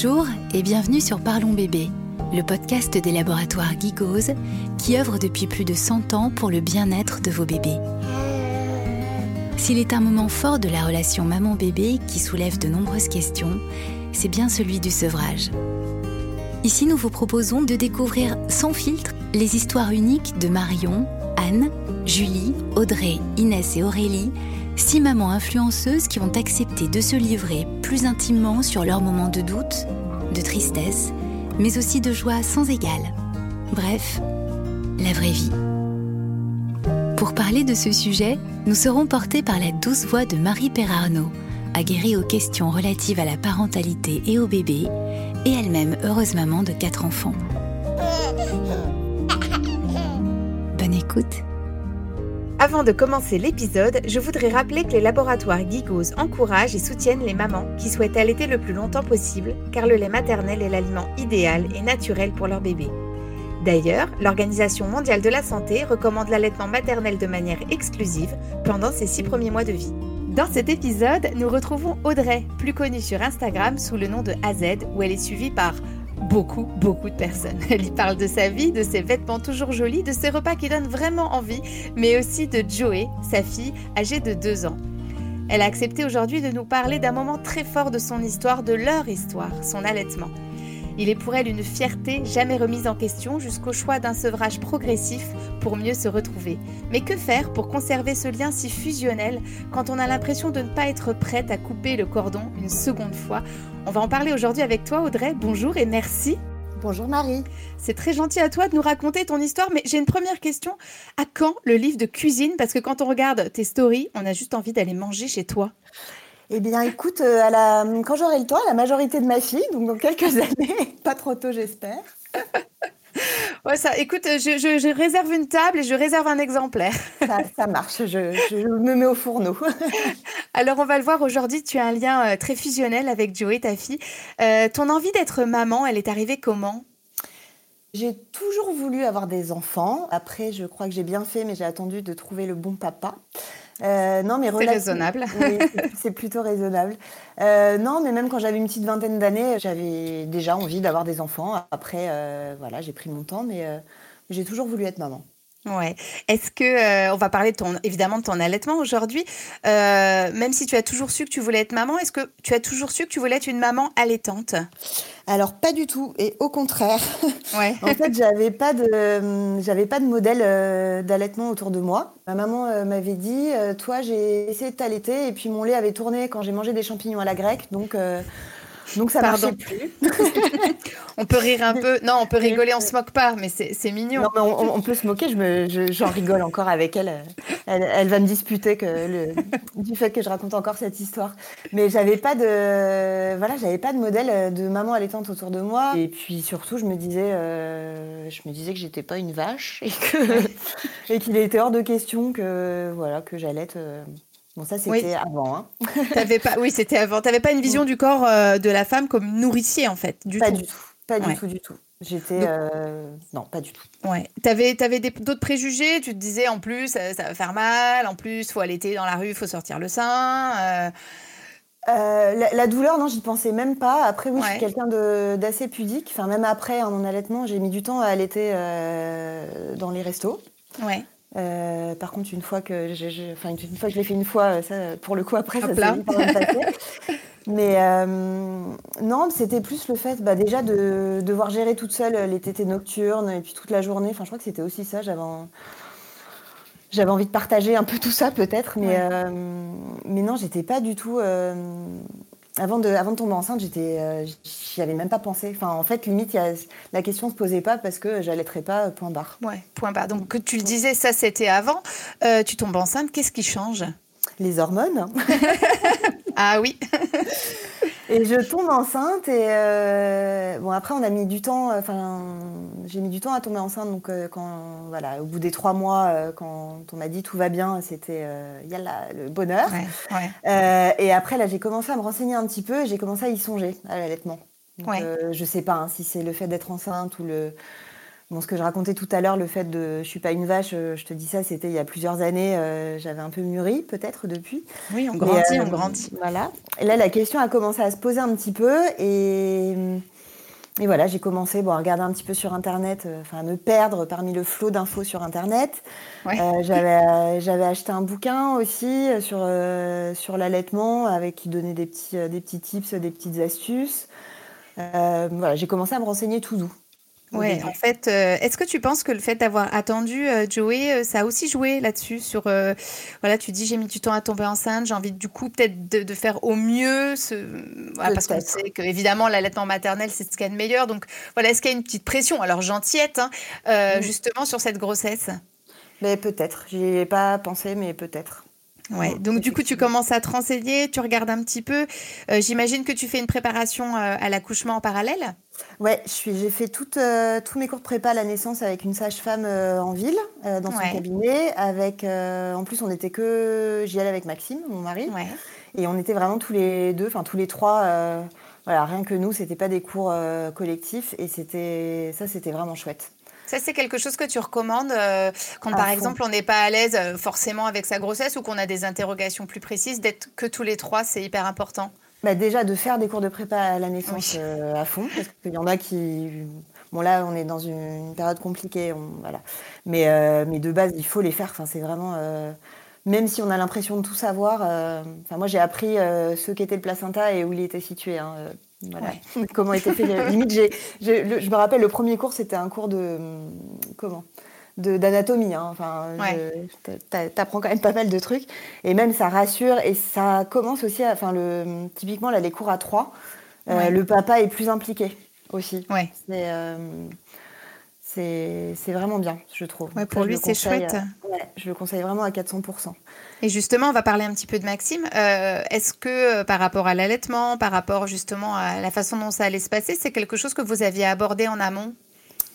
Bonjour et bienvenue sur Parlons Bébé, le podcast des laboratoires Gigose qui œuvre depuis plus de 100 ans pour le bien-être de vos bébés. S'il est un moment fort de la relation maman-bébé qui soulève de nombreuses questions, c'est bien celui du sevrage. Ici, nous vous proposons de découvrir sans filtre les histoires uniques de Marion, Anne, Julie, Audrey, Inès et Aurélie, six mamans influenceuses qui ont accepté de se livrer plus intimement sur leurs moments de doute, de tristesse, mais aussi de joie sans égale. Bref, la vraie vie. Pour parler de ce sujet, nous serons portés par la douce voix de Marie Perarnaud, aguerrie aux questions relatives à la parentalité et au bébé, et elle-même heureuse maman de quatre enfants. Bonne écoute. Avant de commencer l'épisode, je voudrais rappeler que les laboratoires Gigos encouragent et soutiennent les mamans qui souhaitent allaiter le plus longtemps possible, car le lait maternel est l'aliment idéal et naturel pour leur bébé. D'ailleurs, l'Organisation mondiale de la santé recommande l'allaitement maternel de manière exclusive pendant ses six premiers mois de vie. Dans cet épisode, nous retrouvons Audrey, plus connue sur Instagram sous le nom de AZ, où elle est suivie par beaucoup, beaucoup de personnes. Elle y parle de sa vie, de ses vêtements toujours jolis, de ses repas qui donnent vraiment envie, mais aussi de Joey, sa fille, âgée de 2 ans. Elle a accepté aujourd'hui de nous parler d'un moment très fort de son histoire, de leur histoire, son allaitement. Il est pour elle une fierté jamais remise en question jusqu'au choix d'un sevrage progressif pour mieux se retrouver. Mais que faire pour conserver ce lien si fusionnel quand on a l'impression de ne pas être prête à couper le cordon une seconde fois On va en parler aujourd'hui avec toi Audrey. Bonjour et merci. Bonjour Marie. C'est très gentil à toi de nous raconter ton histoire, mais j'ai une première question. À quand le livre de cuisine? Parce que quand on regarde tes stories, on a juste envie d'aller manger chez toi. Eh bien, écoute, euh, à la... quand j'aurai le temps, la majorité de ma fille, donc dans quelques années, pas trop tôt, j'espère. Ouais, ça, écoute, je, réserve une table et je réserve un exemplaire. ça, marche, je, me mets au fourneau. Alors, on va le voir aujourd'hui, tu as un lien euh, très fusionnel avec Joey, ta fille. Euh, ton envie d'être maman, elle est arrivée comment? J'ai toujours voulu avoir des enfants. Après, je crois que j'ai bien fait, mais j'ai attendu de trouver le bon papa. Euh, non, mais c'est raisonnable. c'est plutôt raisonnable. Euh, non, mais même quand j'avais une petite vingtaine d'années, j'avais déjà envie d'avoir des enfants. Après, euh, voilà, j'ai pris mon temps, mais j'ai toujours voulu être maman. Ouais. Est-ce que on va parler de ton évidemment de ton allaitement aujourd'hui, même si tu as toujours su que tu voulais être maman, est-ce que tu as toujours su que tu voulais être une maman allaitante? Alors pas du tout, et au contraire. en fait, j'avais pas de, j'avais pas de modèle euh, d'allaitement autour de moi. Ma maman euh, m'avait dit, euh, toi, j'ai essayé de t'allaiter, et puis mon lait avait tourné quand j'ai mangé des champignons à la grecque, donc donc ça Pardon. plus. on peut rire un peu. Non, on peut rigoler, on se moque pas, mais c'est mignon. Non, on, peut se moquer. Je j'en rigole encore avec elle. elle. va me disputer que le, du fait que je raconte encore cette histoire. Mais j'avais pas de, voilà, j'avais pas de modèle de maman allaitante autour de moi. Et puis surtout, je me disais, euh, je me disais que j'étais pas une vache et que et qu'il était hors de question que voilà que j'allaite. Euh, Bon, ça, c'était avant. Hein. pas, oui, c'était avant. Tu n'avais pas une vision du corps euh, de la femme comme nourricier, en fait, du pas tout. du tout. Pas du tout, du tout. J'étais. Euh, non, pas du tout. Ouais. Tu avais, avais d'autres préjugés? Tu te disais, en plus, ça, va faire mal, en plus, il faut allaiter dans la rue, il faut sortir le sein. Euh. la, douleur, non, j'y pensais même pas. Après, oui, je suis quelqu'un d'assez pudique. Enfin, même après, en allaitement, j'ai mis du temps à allaiter dans les restos. Ouais. Euh, par contre, une fois que je, enfin, une fois que je l'ai fait une fois, ça, pour le coup, après, ça s'est passé. Mais euh, non, c'était plus le fait bah, déjà de devoir gérer toute seule les tétés nocturnes et puis toute la journée. Enfin, je crois que c'était aussi ça. J'avais j'avais envie de partager un peu tout ça peut-être, mais, euh, mais non, j'étais pas du tout avant de, avant de tomber enceinte, j'étais, euh, j'y avais même pas pensé. Enfin, en fait, limite, y a, la question se posait pas parce que j'allaiterais pas, euh, point barre. Ouais, point barre. Donc, que tu le disais, ça c'était avant. Euh, tu tombes enceinte, qu'est-ce qui change? Les hormones. ah oui. Et je tombe enceinte et euh, bon après on a mis du temps, enfin j'ai mis du temps à tomber enceinte donc euh, quand voilà au bout des trois mois euh, quand on m'a dit tout va bien c'était il y a le bonheur. Et après là j'ai commencé à me renseigner un petit peu et j'ai commencé à y songer à l'allaitement. Donc, je sais pas hein, si c'est le fait d'être enceinte ou le Bon, ce que je racontais tout à l'heure, le fait de je suis pas une vache, je te dis ça, c'était il y a plusieurs années, j'avais un peu mûri peut-être depuis. Oui, on grandit, on grandit. Voilà. Et là, la question a commencé à se poser un petit peu et et voilà, j'ai commencé bon, à regarder un petit peu sur Internet, euh, enfin à me perdre parmi le flot d'infos sur Internet. Euh, j'avais, j'avais acheté un bouquin aussi euh, sur, sur l'allaitement avec qui donnait des petits, des petits tips, des petites astuces. voilà, j'ai commencé à me renseigner tout doux. Ouais, en fait, euh, est-ce que tu penses que le fait d'avoir attendu euh, Joey, euh, ça a aussi joué là-dessus sur, voilà, tu dis j'ai mis du temps à tomber enceinte, j'ai envie du coup peut-être de, faire au mieux, ce... parce qu'on sait que évidemment l'allaitement maternel c'est ce qu'il y a de meilleur, donc voilà, est-ce qu'il y a une petite pression, alors gentillette, hein, justement sur cette grossesse. Mais peut-être, j'y ai pas pensé, mais peut-être. Ouais. Donc du coup, tu commences à te renseigner, tu regardes un petit peu. Euh, j'imagine que tu fais une préparation euh, à l'accouchement en parallèle? Ouais, j'ai fait euh, tous mes cours de prépa à la naissance avec une sage-femme en ville, dans son cabinet. Avec, en plus, on était que j'y allais avec Maxime, mon mari, ouais. et on était vraiment tous les deux, enfin tous les trois. voilà, rien que nous, c'était pas des cours collectifs, et c'était ça, c'était vraiment chouette. Ça, c'est quelque chose que tu recommandes euh, quand, par exemple, on n'est pas à l'aise euh, forcément avec sa grossesse ou qu'on a des interrogations plus précises, d'être que tous les trois, c'est hyper important? Bah déjà, de faire des cours de prépa à la naissance euh, à fond, parce qu'il y en a qui... Bon, là, on est dans une, période compliquée, voilà. Mais, mais de base, il faut les faire. Enfin, c'est vraiment même si on a l'impression de tout savoir. enfin, moi, j'ai appris ce qu'était le placenta et où il était situé. Hein, voilà. comment était fait. Limite, je me rappelle, le premier cours, c'était un cours de. Comment? D'anatomie. Hein. Enfin, t'apprends quand même pas mal de trucs. Et même, ça rassure. Et ça commence aussi, enfin, le, typiquement, là, les cours à trois, euh, le papa est plus impliqué aussi. Ouais. Euh, c'est vraiment bien, je trouve. pour lui, c'est chouette. Euh, je le conseille vraiment à 400%. Et justement, on va parler un petit peu de Maxime. Euh, est-ce que euh, par rapport à l'allaitement, par rapport justement à la façon dont ça allait se passer, c'est quelque chose que vous aviez abordé en amont?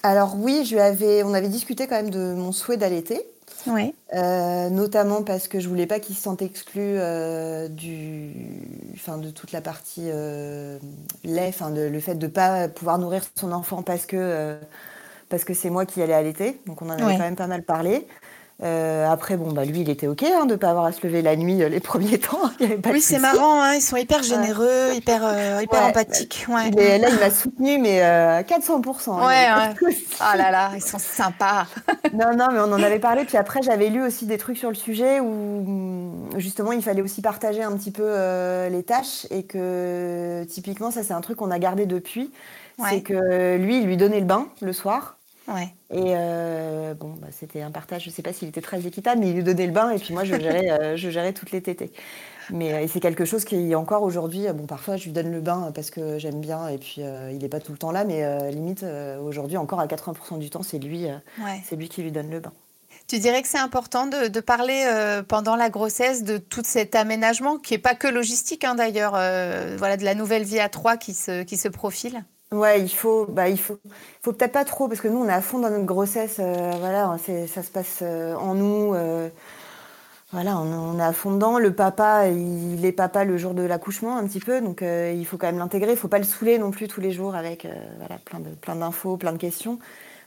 Alors oui, je avais, on avait discuté quand même de mon souhait d'allaiter. Oui. notamment parce que je voulais pas qu'il se sente exclu du, enfin, de toute la partie lait, enfin, le fait de ne pas pouvoir nourrir son enfant parce que parce que c'est moi qui allais allaiter, donc on en avait quand même pas mal parlé. Euh, après, bon, bah, lui, il était OK hein, de ne pas avoir à se lever la nuit euh, les premiers temps. oui, c'est marrant, hein, ils sont hyper généreux, hyper, euh, hyper empathiques. là, il m'a soutenu, mais à 400%. Hein, ouais, oh là là, ils sont sympas. non, non, mais on en avait parlé. Puis après, j'avais lu aussi des trucs sur le sujet où, justement, il fallait aussi partager un petit peu les tâches et que, typiquement, ça, c'est un truc qu'on a gardé depuis. C'est que lui, il lui donnait le bain le soir. Ouais. Et euh, bon, bah, c'était un partage, je ne sais pas s'il était très équitable, mais il lui donnait le bain et puis moi, je gérais, euh, je gérais toutes les tétées. Mais euh, c'est quelque chose qui, encore aujourd'hui, bon, parfois, je lui donne le bain parce que j'aime bien et puis il n'est pas tout le temps là, mais limite, aujourd'hui, encore à 80% du temps, c'est lui, c'est lui qui lui donne le bain. Tu dirais que c'est important de, parler pendant la grossesse de tout cet aménagement, qui n'est pas que logistique hein, d'ailleurs, voilà, de la nouvelle vie à trois qui se, qui se profile? Ouais, il faut, bah, il faut, faut peut-être pas trop parce que nous, on est à fond dans notre grossesse. Euh, voilà, ça se passe euh, en nous. Euh, voilà, on, est à fond dedans. Le papa, il est papa le jour de l'accouchement un petit peu, donc il faut quand même l'intégrer. Il faut pas le saouler non plus tous les jours avec voilà, plein de, plein d'infos, plein de questions.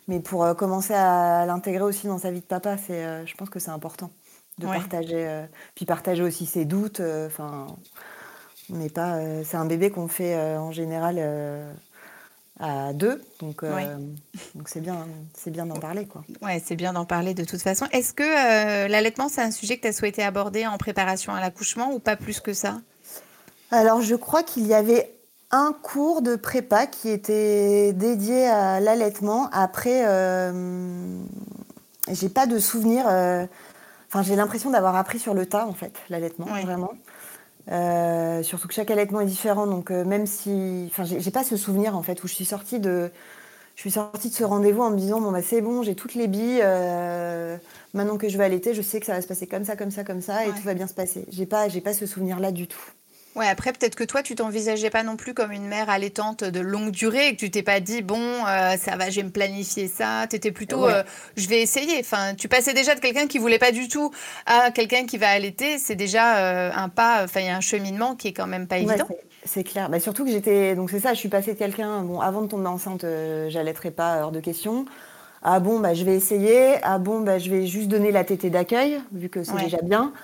Mais pour commencer à l'intégrer aussi dans sa vie de papa, c'est, je pense que c'est important de partager, puis partager aussi ses doutes. Enfin, on n'est pas, c'est un bébé qu'on fait en général à deux. Donc, euh, donc c'est bien, c'est bien d'en parler, quoi. Ouais, c'est bien d'en parler de toute façon. Est-ce que euh, l'allaitement, c'est un sujet que tu as souhaité aborder en préparation à l'accouchement ou pas plus que ça? Alors, je crois qu'il y avait un cours de prépa qui était dédié à l'allaitement. Après, euh, j'ai pas de souvenir. Enfin, j'ai l'impression d'avoir appris sur le tas, en fait, l'allaitement, vraiment. Euh, surtout que chaque allaitement est différent, donc euh, même si, enfin, j'ai pas ce souvenir en fait où je suis sortie de, je suis sortie de ce rendez-vous en me disant bon bah c'est bon, j'ai toutes les billes, euh, maintenant que je vais allaiter, je sais que ça va se passer comme ça, comme ça, comme ça, et tout va bien se passer. J'ai pas, j'ai pas ce souvenir là du tout. Ouais, après, peut-être que toi, tu t'envisageais pas non plus comme une mère allaitante de longue durée et que tu t'es pas dit, bon, euh, ça va, je vais me planifier ça. Tu étais plutôt, euh, je vais essayer. Enfin, tu passais déjà de quelqu'un qui voulait pas du tout à quelqu'un qui va allaiter. C'est déjà euh, un pas, enfin, il y a un cheminement qui est quand même pas évident. c'est clair. Bah, surtout que j'étais, donc c'est ça, je suis passée de quelqu'un, bon, avant de tomber enceinte, j'allaiterais pas hors de question. Ah bon, bah, je vais essayer. Ah bon, bah, je vais juste donner la tétée d'accueil, vu que c'est déjà bien.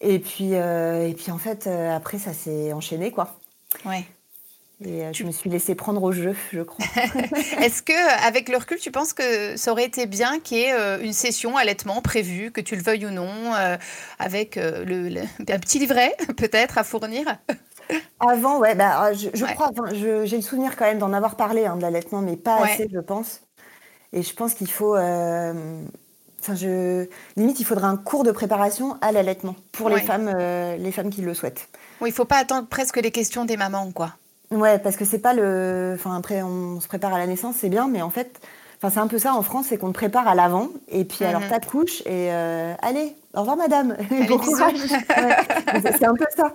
Et puis, euh, et puis en fait, euh, après, ça s'est enchaîné, quoi. Ouais. Et euh, je me suis laissée prendre au jeu, je crois. Est-ce que, avec le recul, tu penses que ça aurait été bien qu'il y ait une session allaitement prévue, que tu le veuilles ou non, avec le, un petit livret peut-être à fournir? Avant, ouais, bah, je, crois, j'ai le souvenir quand même d'en avoir parlé hein, de l'allaitement, mais pas assez, je pense. Et je pense qu'il faut. Enfin, je limite, il faudra un cours de préparation à l'allaitement pour les femmes, euh, les femmes qui le souhaitent. Oui, il faut pas attendre presque les questions des mamans, quoi. Ouais, parce que c'est pas le. Enfin, après, on se prépare à la naissance, c'est bien, mais en fait, enfin, c'est un peu ça en France, c'est qu'on te prépare à l'avant, et puis alors mhm. couche et euh, allez, au revoir madame, bon courage. c'est un peu ça.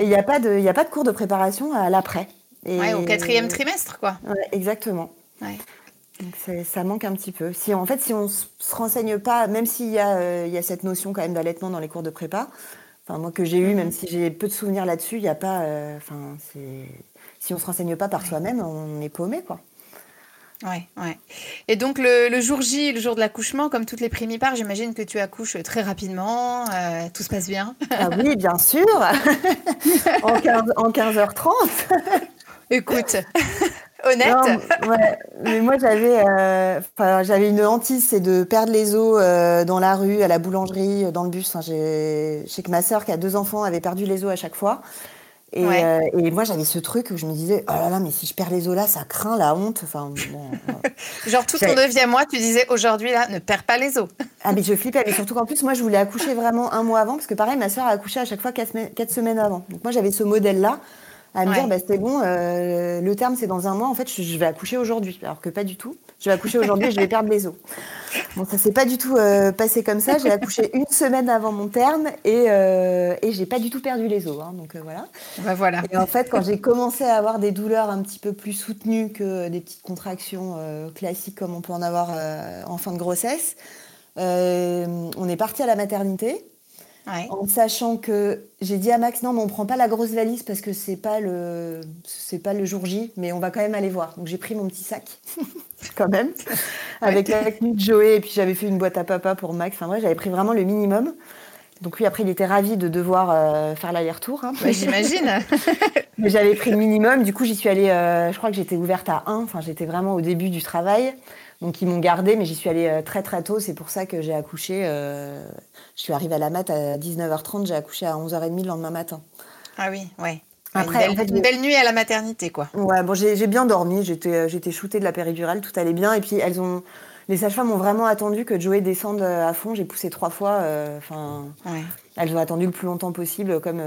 il n'y a pas de, a pas de cours de préparation à l'après. Ouais, au quatrième trimestre, quoi. Exactement. Donc ça manque un petit peu. Si en fait, si on se renseigne pas, même s'il y, a, euh, y a cette notion quand même d'allaitement dans les cours de prépa, enfin moi que j'ai eu, même si j'ai peu de souvenirs là-dessus, il n'y a pas, euh, enfin si on se renseigne pas par soi-même, on est paumé quoi. Ouais, ouais. Et donc le, jour J, le jour de l'accouchement, comme toutes les primipares, j'imagine que tu accouches très rapidement, euh, tout se passe bien. Ah oui, bien sûr, en, 15, en 15h30. Écoute, honnête. Mais moi, j'avais, euh, j'avais une hantise, c'est de perdre les os euh, dans la rue, à la boulangerie, dans le bus. je sais que ma sœur, qui a deux enfants, avait perdu les os à chaque fois. Et, euh, et moi, j'avais ce truc où je me disais, oh là là, mais si je perds les os là, ça craint la honte. Enfin, Genre, tout ton neuvième mois, tu disais, aujourd'hui, là, ne perds pas les os. ah, mais je flippais. Mais surtout qu'en plus, moi, je voulais accoucher vraiment un mois avant, parce que pareil, ma sœur a accouché à chaque fois quatre, quatre semaines avant. Donc, moi, j'avais ce modèle-là à me dire bah, c'est bon, euh, le terme c'est dans un mois, en fait je, vais accoucher aujourd'hui, alors que pas du tout. Je vais accoucher aujourd'hui et je vais perdre les os. Bon, ça s'est pas du tout euh, passé comme ça. J'ai accouché une semaine avant mon terme et, euh, et j'ai pas du tout perdu les os. Hein, donc euh, voilà. Bah, voilà. Et en fait, quand j'ai commencé à avoir des douleurs un petit peu plus soutenues que des petites contractions classiques comme on peut en avoir en fin de grossesse, on est parti à la maternité. En sachant que j'ai dit à Max non mais on prend pas la grosse valise parce que c'est pas le c'est pas le jour J mais on va quand même aller voir. Donc j'ai pris mon petit sac quand même avec la tenue de Joey et puis j'avais fait une boîte à papa pour Max. Enfin moi j'avais pris vraiment le minimum. Donc lui après il était ravi de devoir euh, faire l'aller-retour. Hein. J'imagine. mais j'avais pris le minimum. Du coup j'y suis allée. Euh, je crois que j'étais ouverte à 1. Enfin j'étais vraiment au début du travail. Donc ils m'ont gardée, mais j'y suis allée euh, très très tôt. C'est pour ça que j'ai accouché. Euh, je suis arrivée à la mat à 19h30, j'ai accouché à 11h30 le lendemain matin. Ah oui, ouais. Après, une, belle, belle nuit à la maternité, quoi. Ouais, bon, j'ai bien dormi. J'étais euh, j'étais shootée de la péridurale, tout allait bien. Et puis elles ont, les sages-femmes ont vraiment attendu que Joey descende à fond. J'ai poussé trois fois. Enfin, elles ont attendu le plus longtemps possible, comme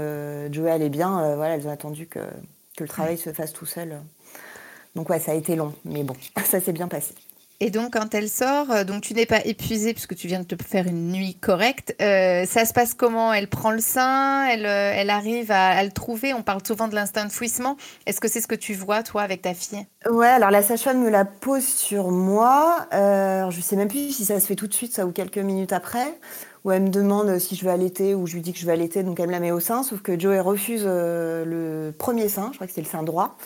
Joey allait bien. voilà, elles ont attendu que, que le travail se fasse tout seul. Donc ouais, ça a été long, mais bon, ça s'est bien passé. Et donc, quand elle sort, euh, donc tu n'es pas épuisée puisque tu viens de te faire une nuit correcte. Euh, ça se passe comment? Elle prend le sein, elle, euh, elle arrive à, le trouver? On parle souvent de l'instinct de fouissement. Est-ce que c'est ce que tu vois, toi, avec ta fille? Ouais, alors la sage-femme me la pose sur moi. Euh, je sais même plus si ça se fait tout de suite, ça, ou quelques minutes après. Où elle me demande si je veux allaiter ou je lui dis que je veux allaiter, donc elle me la met au sein. Sauf que Joey refuse le premier sein, je crois que c'est le sein droit.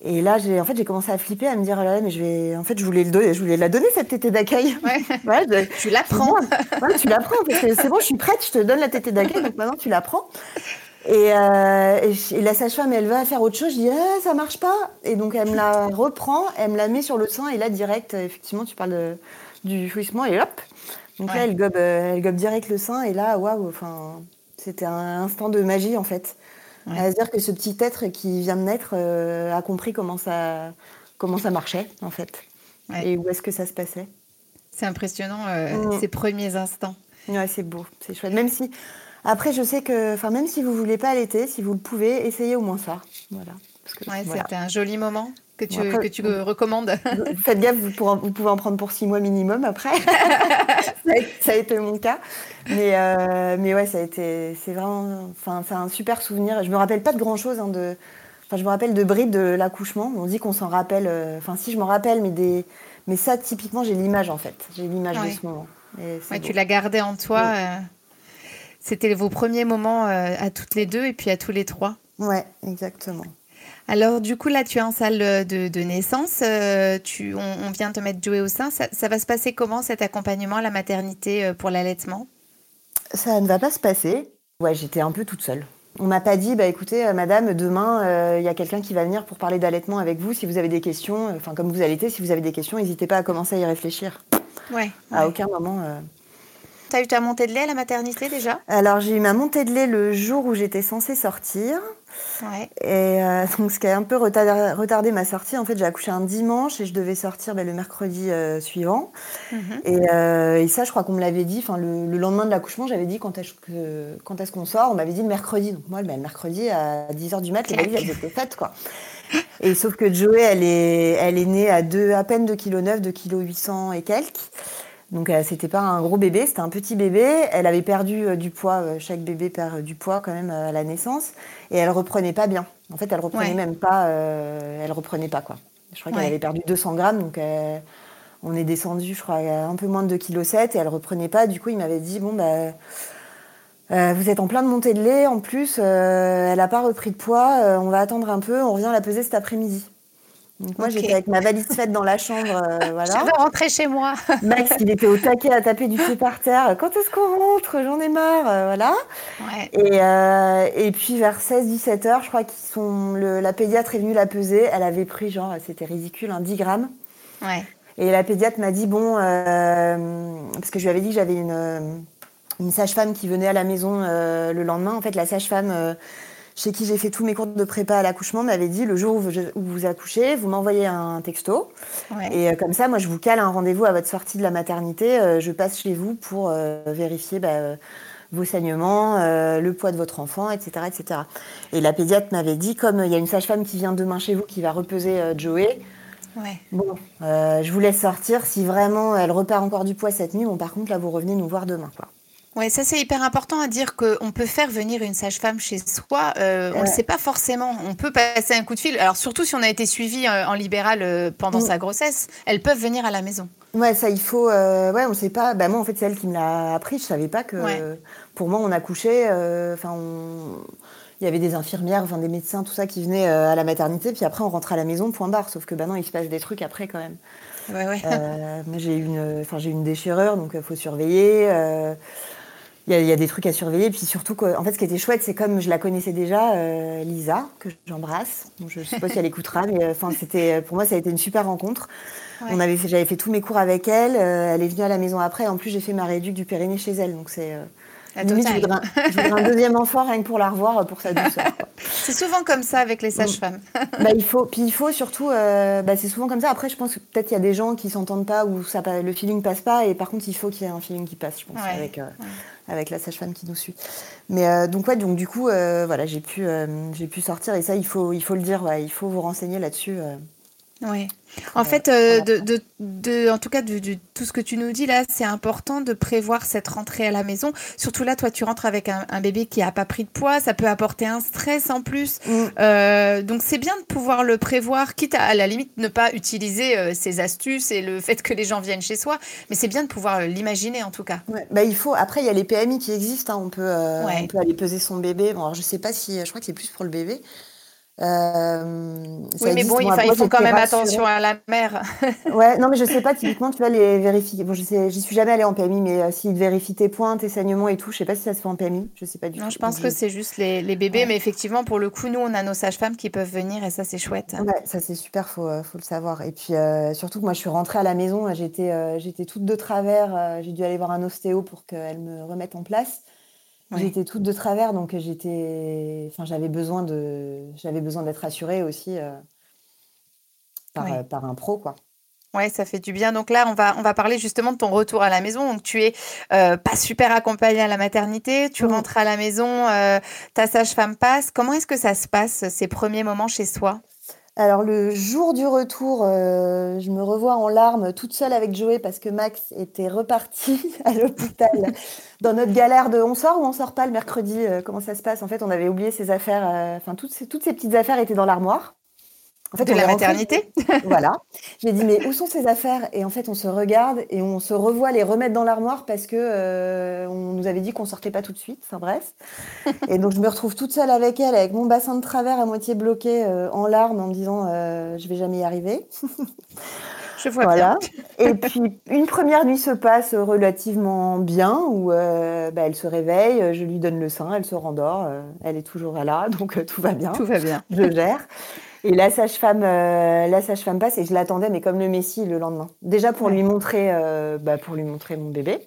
Et là, j'ai en fait, j'ai commencé à flipper, à me dire, oh mais je vais, en fait, je voulais le donner, je voulais la donner cette tétée d'accueil. Ouais. tu la prends. ouais, tu la prends. C'est bon, je suis prête, je te donne la tétée d'accueil, donc maintenant tu la prends. Et, euh, et, la sage-femme, elle va faire autre chose. Je dis, ah, ça marche pas. Et donc, elle me la reprend, elle me la met sur le sein. Et là, direct, effectivement, tu parles de, du jouissement. Et hop. Donc là, elle gobe, euh, elle gobe direct le sein. Et là, waouh, enfin, c'était un instant de magie, en fait. À se dire que ce petit être qui vient de naître euh, a compris comment ça, comment ça marchait, en fait. Et où est-ce que ça se passait. C'est impressionnant, euh, mm. ces premiers instants. Ouais, c'est beau, c'est chouette. Même si, après, je sais que, enfin, même si vous voulez pas allaiter, si vous le pouvez, essayez au moins ça. Voilà. ouais, c'était un joli moment que tu, que tu recommandes Faites gaffe, vous, vous, pouvez en prendre pour six mois minimum après. ça, a, été mon cas. Mais, euh, mais ouais, ça a été, c'est vraiment, enfin, c'est un super souvenir. Je me rappelle pas de grand chose. Hein, de, enfin, je me rappelle de brides de l'accouchement. On dit qu'on s'en rappelle. Euh, enfin, si je m'en rappelle, mais des, mais ça, typiquement, j'ai l'image en fait. J'ai l'image de ce moment. Ouais, tu l'as gardé en toi. Euh, c'était vos premiers moments à toutes les deux et puis à tous les trois. Ouais, exactement. Alors du coup là tu es en salle de, naissance, tu, on, vient te mettre Joey au sein. Ça, ça, va se passer comment cet accompagnement à la maternité pour l'allaitement? Ça ne va pas se passer. Ouais, j'étais un peu toute seule. On m'a pas dit, bah écoutez, euh, madame, demain, euh, il y a quelqu'un qui va venir pour parler d'allaitement avec vous. Si vous avez des questions, euh, enfin, comme vous allaitez, si vous avez des questions, n'hésitez pas à commencer à y réfléchir. Ouais. À aucun moment. As eu ta montée de lait à la maternité déjà? Alors, j'ai eu ma montée de lait le jour où j'étais censée sortir. Et euh, donc, ce qui a un peu retardé, ma sortie, en fait, j'ai accouché un dimanche et je devais sortir bah, le mercredi euh, suivant. Mhm. Euh, et, ça, je crois qu'on me l'avait dit, le, le lendemain de l'accouchement, j'avais dit quand est-ce qu'on sort On m'avait dit le mercredi. Donc, moi, bah, le mercredi à 10h du mat, les valises, elles étaient faites, quoi. Et sauf que Joey, elle est, elle est née à, deux, à peine 2,9 kg, 2 kg 800 et quelques. Donc euh, c'était pas un gros bébé, c'était un petit bébé. Elle avait perdu euh, du poids, euh, chaque bébé perd du poids quand même à la naissance, et elle reprenait pas bien. En fait, elle reprenait même pas, elle reprenait pas quoi. Je crois qu'elle avait perdu 200 grammes, donc on est descendu, je crois, un peu moins de 2,7 kg et elle reprenait pas. Du coup, il m'avait dit bon bah vous êtes en plein de montée de lait, en plus, elle n'a pas repris de poids, on va attendre un peu, on revient la peser cet après-midi moi, j'étais avec ma valise faite dans la chambre. Euh, voilà. Je veux rentrer chez moi. Max, il était au taquet à taper du pied par terre. Quand est-ce qu'on rentre? J'en ai marre. Euh, voilà. Et, euh, et, puis vers 16-17 heures, je crois qu'ils sont. la pédiatre est venue la peser. Elle avait pris, genre, c'était ridicule, un 10 grammes. Ouais. Et la pédiatre m'a dit bon, parce que je lui avais dit que j'avais une, une sage-femme qui venait à la maison le lendemain. En fait, la sage-femme chez qui j'ai fait tous mes cours de prépa à l'accouchement, m'avait dit le jour où vous, accouchez, vous m'envoyez un texto. Et euh, comme ça, moi, je vous cale un rendez-vous à votre sortie de la maternité. Euh, je passe chez vous pour euh, vérifier bah, vos saignements, le poids de votre enfant, etc. etc. Et la pédiatre m'avait dit, comme il y a une sage-femme qui vient demain chez vous qui va repeser Joey, Bon, je vous laisse sortir. Si vraiment elle repart encore du poids cette nuit, bon, par contre, là, vous revenez nous voir demain. Quoi. Oui, ça c'est hyper important à dire qu'on peut faire venir une sage-femme chez soi. Euh, on ne le sait pas forcément. On peut passer un coup de fil. Alors surtout si on a été suivi euh, en libéral euh, pendant mm. sa grossesse, elles peuvent venir à la maison. Ouais, ça il faut. ouais, on ne sait pas. Bah, moi en fait c'est elle qui me l'a appris. Je savais pas que. Pour moi on accouchait. Enfin Il y avait des infirmières, enfin des médecins, tout ça qui venaient à la maternité, puis après on rentrait à la maison, point barre. Sauf que bah non, il se passe des trucs après quand même. Ouais, ouais. j'ai eu une, enfin j'ai une déchirure, donc il faut surveiller il y, a des trucs à surveiller. Puis surtout, en fait, ce qui était chouette, c'est comme je la connaissais déjà, euh, Lisa, que j'embrasse. je ne sais pas si elle écoutera, mais euh, enfin, c'était pour moi, ça a été une super rencontre. On avait, j'avais fait tous mes cours avec elle. Euh, elle est venue à la maison après. En plus, j'ai fait ma réduc du périnée chez elle. Donc c'est Limite, je voudrais, un, deuxième enfant rien que pour la revoir pour sa douceur. C'est souvent comme ça avec les sages-femmes. bah, il faut, puis il faut surtout, bah, c'est souvent comme ça. Après, je pense que peut-être il y a des gens qui s'entendent pas ou ça, le feeling passe pas, et par contre, il faut qu'il y ait un feeling qui passe, je pense, avec, avec la sage-femme qui nous suit. Mais euh, donc ouais, donc du coup, euh, voilà, j'ai pu, euh, j'ai pu sortir et ça, il faut, il faut le dire, il faut vous renseigner là-dessus. Oui. En fait, euh, de, de, en tout cas, de, tout ce que tu nous dis là, c'est important de prévoir cette rentrée à la maison. Surtout là, toi, tu rentres avec un, bébé qui n'a pas pris de poids, ça peut apporter un stress en plus. Mm. Euh, donc, c'est bien de pouvoir le prévoir, quitte à, à la limite ne pas utiliser euh, ces astuces et le fait que les gens viennent chez soi, mais c'est bien de pouvoir l'imaginer en tout cas. Bah, il faut. Après, il y a les PMI qui existent. Hein. On, peut, on peut aller peser son bébé. Bon, alors, je sais pas si, je crois que c'est plus pour le bébé. Euh, oui, mais bon, il, faut quand même attention à la mère. ouais, non, mais je sais pas, typiquement, tu vas les vérifier. Bon, je sais, j'y suis jamais allée en PMI, mais euh, s'ils vérifient tes points, tes saignements et tout, je sais pas si ça se fait en PMI. Je sais pas du non, tout. je pense que c'est juste les, les bébés, mais effectivement, pour le coup, nous, on a nos sages-femmes qui peuvent venir et ça, c'est chouette. Ouais, ça, c'est super, faut, euh, faut le savoir. Et puis, surtout que moi, je suis rentrée à la maison, j'étais, j'étais toute de travers, j'ai dû aller voir un ostéo pour qu'elle me remette en place. J'étais toute de travers, donc j'étais, enfin, j'avais besoin de, j'avais besoin d'être assurée aussi euh, par, par, un pro, quoi. Ouais, ça fait du bien. Donc là, on va, on va parler justement de ton retour à la maison. Donc tu es euh, pas super accompagnée à la maternité, tu mmh. rentres à la maison, euh, ta sage-femme passe. Comment est-ce que ça se passe ces premiers moments chez soi? Alors le jour du retour, euh, je me revois en larmes toute seule avec Joey parce que Max était reparti à l'hôpital dans notre galère de on sort ou on sort pas le mercredi, euh, comment ça se passe? En fait, on avait oublié ses affaires, euh, enfin toutes, ces, toutes ces petites affaires étaient dans l'armoire. En fait, de la maternité? voilà. J'ai dit mais où sont ces affaires? Et en fait, on se regarde et on se revoit les remettre dans l'armoire parce que euh, on nous avait dit qu'on sortait pas tout de suite. Enfin bref. et donc je me retrouve toute seule avec elle, avec mon bassin de travers à moitié bloqué, euh, en larmes, en me disant euh, je vais jamais y arriver. Je vois voilà. Et puis une première nuit se passe relativement bien où bah, elle se réveille, je lui donne le sein, elle se rendort, elle est toujours là, donc tout va bien. Tout va bien. Je gère. Et la sage-femme, euh, la sage-femme passe et je l'attendais, mais comme le Messie le lendemain. Déjà pour lui montrer, euh, bah, pour lui montrer mon bébé.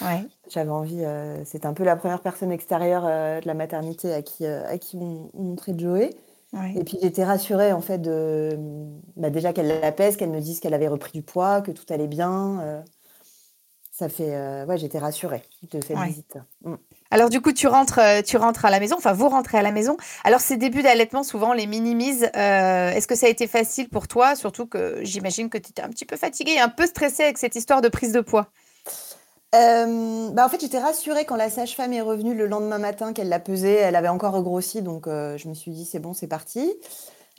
Ouais. J'avais envie. Euh, c'était un peu la première personne extérieure de la maternité à qui, à qui on, montrait Joey. Ouais. Et puis j'étais rassurée en fait de, bah, déjà qu'elle l'apaise, qu'elle me dise qu'elle avait repris du poids, que tout allait bien. ça fait, ouais, j'étais rassurée de cette visite. Mm. Alors du coup, tu rentres, euh, tu rentres à la maison, enfin vous rentrez à la maison. Alors ces débuts d'allaitement, souvent on les minimise. Euh, est-ce que ça a été facile pour toi? Surtout que j'imagine que tu étais un petit peu fatiguée un peu stressée avec cette histoire de prise de poids. Euh, bah en fait, j'étais rassurée quand la sage-femme est revenue le lendemain matin qu'elle l'a pesée. Elle avait encore regrossi, donc je me suis dit c'est bon, c'est parti.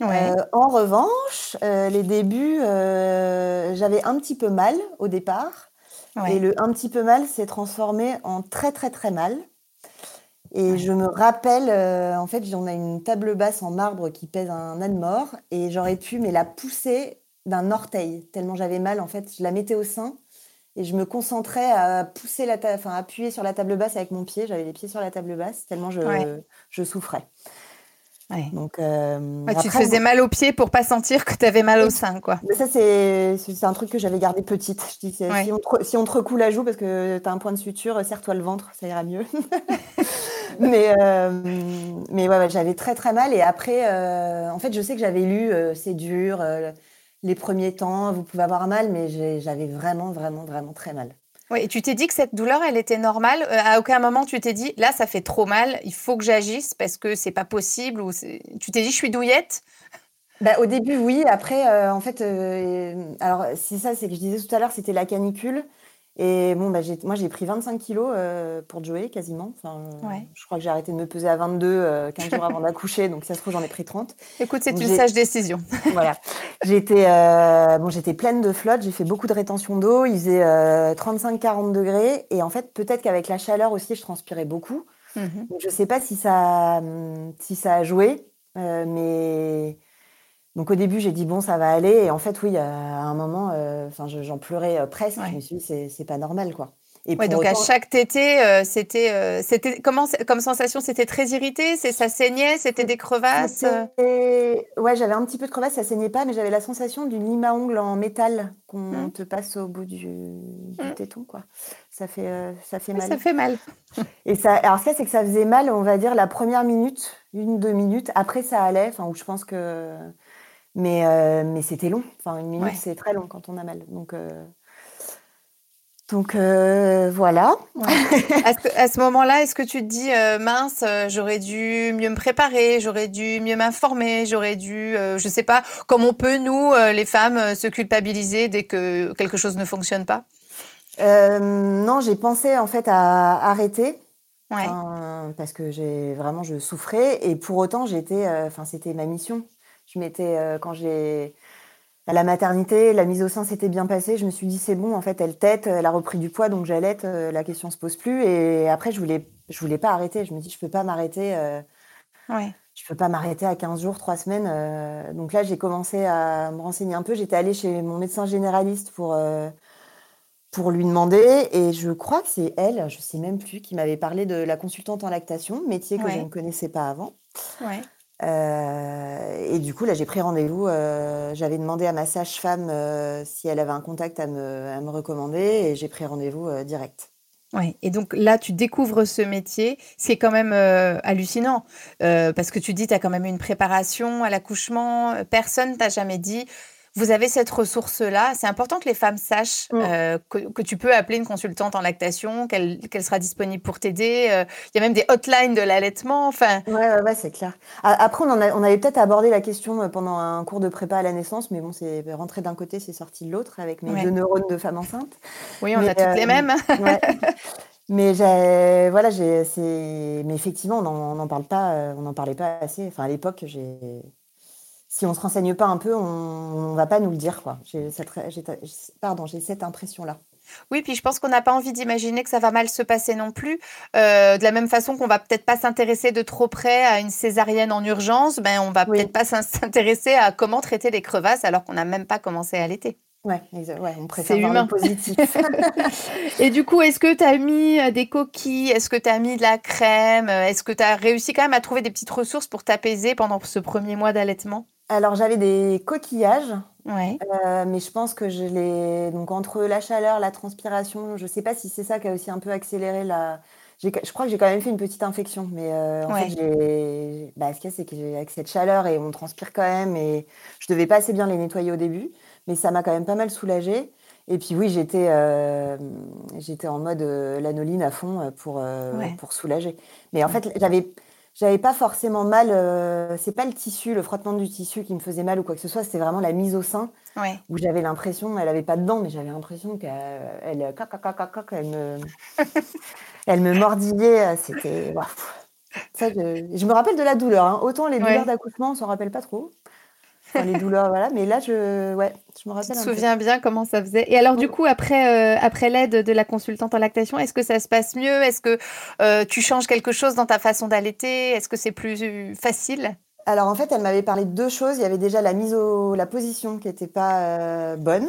en revanche, les débuts, j'avais un petit peu mal au départ. Et le un petit peu mal s'est transformé en très très très mal. Et je me rappelle, euh, en fait, on a une table basse en marbre qui pèse un âne mort, et j'aurais pu, mais la pousser d'un orteil, tellement j'avais mal. En fait, je la mettais au sein, et je me concentrais à pousser la enfin, appuyer sur la table basse avec mon pied. J'avais les pieds sur la table basse, tellement je, je souffrais. Donc, euh, tu te faisais mal aux pieds pour pas sentir que tu avais mal au sein, quoi. Mais ça, c'est un truc que j'avais gardé petite. Je dis, si, on te, si, on te, recoule la joue parce que tu as un point de suture, serre-toi le ventre, ça ira mieux. mais euh, mais ouais, j'avais très très mal. Et après, euh, en fait, je sais que j'avais lu, c'est dur, les premiers temps, vous pouvez avoir mal, mais j'avais vraiment, vraiment, vraiment très mal. Oui, et tu t'es dit que cette douleur, elle était normale? Euh, à aucun moment, tu t'es dit, là, ça fait trop mal, il faut que j'agisse parce que c'est pas possible. Ou tu t'es dit, je suis douillette? Bah, au début, oui. Après, euh, en fait, euh, alors c'est ça, c'est que je disais tout à l'heure, c'était la canicule. Et bon, bah, moi, j'ai pris 25 kilos euh, pour Joey, quasiment. Enfin, Je crois que j'ai arrêté de me peser à 22 15 jours avant d'accoucher, donc ça se trouve, j'en ai pris 30. Écoute, c'est une sage décision. voilà. J'étais euh, bon, pleine de flotte, j'ai fait beaucoup de rétention d'eau, il faisait 35-40 degrés. Et en fait, peut-être qu'avec la chaleur aussi, je transpirais beaucoup. Mhm. je ne sais pas si ça, si ça a joué, euh, mais donc au début, j'ai dit bon, ça va aller. Et en fait, oui, à un moment, euh, j'en pleurais euh, presque. Je me suis dit, c'est pas normal, quoi. Et donc à chaque tété, euh, c'était, c'était comment comme sensation, c'était très irrité, c'est ça saignait, c'était des crevasses? Ouais, j'avais un petit peu de crevasses, ça saignait pas, mais j'avais la sensation d'une lime à ongles en métal qu'on mmh. te passe au bout du, mmh. téton, quoi. Ça fait, ça fait mal. Ça fait mal. Et ça, alors ça, c'est que ça faisait mal, on va dire la première minute, une deux minutes. Après, ça allait. Enfin, où je pense que mais, euh, mais c'était long. Enfin, une minute, c'est très long quand on a mal. Donc, euh, donc euh, voilà. à ce, moment-là, est-ce que tu te dis, mince, j'aurais dû mieux me préparer, j'aurais dû mieux m'informer, j'aurais dû, je sais pas, comme on peut, nous, les femmes, se culpabiliser dès que quelque chose ne fonctionne pas? Non, j'ai pensé en fait à arrêter. parce que j'ai vraiment je souffrais et pour autant j'étais enfin c'était ma mission je m'étais, euh, quand j'ai. À la maternité, la mise au sein s'était bien passée. Je me suis dit, c'est bon, en fait, elle tête, elle a repris du poids, donc j'allais, euh, la question se pose plus. Et après, je voulais, je voulais pas arrêter. Je me dis, je peux pas m'arrêter. Euh, ouais. Je peux pas m'arrêter à 15 jours, 3 semaines. donc là, j'ai commencé à me renseigner un peu. J'étais allée chez mon médecin généraliste pour, pour lui demander. Et je crois que c'est elle, je sais même plus, qui m'avait parlé de la consultante en lactation, métier que je ne connaissais pas avant. Ouais. Euh, et du coup, là, j'ai pris rendez-vous. Euh, j'avais demandé à ma sage-femme euh, si elle avait un contact à me, recommander et j'ai pris rendez-vous direct. Oui, et donc là, tu découvres ce métier. C'est quand même hallucinant parce que tu dis, tu as quand même une préparation à l'accouchement. Personne t'a jamais dit, vous avez cette ressource-là. C'est important que les femmes sachent mm. euh, que, tu peux appeler une consultante en lactation, qu'elle sera disponible pour t'aider. Euh, il y a même des hotlines de l'allaitement. Enfin... Ouais, ouais, c'est clair. Après, on, on avait peut-être abordé la question euh, pendant un cours de prépa à la naissance, mais bon, c'est rentré d'un côté, c'est sorti de l'autre avec mes deux neurones de femme enceinte. Oui, on a toutes les mêmes. Mais voilà, mais effectivement, on n'en parle pas, on n'en parlait pas assez. Enfin, à l'époque, j'ai si on se renseigne pas un peu, on, ne va pas nous le dire quoi. J'ai cette, pardon, j'ai cette impression là. Oui, puis je pense qu'on n'a pas envie d'imaginer que ça va mal se passer non plus. Euh, de la même façon qu'on va peut-être pas s'intéresser de trop près à une césarienne en urgence, ben on va peut-être pas s'intéresser à comment traiter les crevasses alors qu'on n'a même pas commencé à allaiter. Ouais, ouais, on préfère voir le positif. et du coup, est-ce que tu as mis euh, des coquilles? Est-ce que tu as mis de la crème? Est-ce que tu as réussi quand même à trouver des petites ressources pour t'apaiser pendant ce premier mois d'allaitement? Alors, j'avais des coquillages. Ouais. Euh, mais je pense que je l'ai. Donc, entre la chaleur, la transpiration, je ne sais pas si c'est ça qui a aussi un peu accéléré la. Je crois que j'ai quand même fait une petite infection, mais euh, en fait. Bah, ce qu'il y a, c'est qu'avec cette chaleur et on transpire quand même, et je devais pas assez bien les nettoyer au début mais ça m'a quand même pas mal soulagée. Et puis oui, j'étais euh, j'étais en mode lanoline à fond pour, pour soulager. Mais en fait, j'avais j'avais pas forcément mal. c'est pas le tissu, le frottement du tissu qui me faisait mal ou quoi que ce soit. C'était vraiment la mise au sein où j'avais l'impression, elle avait pas de dents, mais j'avais l'impression qu'elle elle, elle, me elle me mordillait. C'était je, je, me rappelle de la douleur. Hein. Autant les douleurs d'accouchement, on s'en rappelle pas trop les douleurs, voilà. Mais là, je, ouais, je me rappelle. Tu te souviens bien comment ça faisait. Et alors, du coup, après, euh, après l'aide de la consultante en lactation, est-ce que ça se passe mieux? Est-ce que euh, tu changes quelque chose dans ta façon d'allaiter? Est-ce que c'est plus facile? Alors, en fait, elle m'avait parlé de deux choses. Il y avait déjà la mise au, la position qui n'était pas euh, bonne.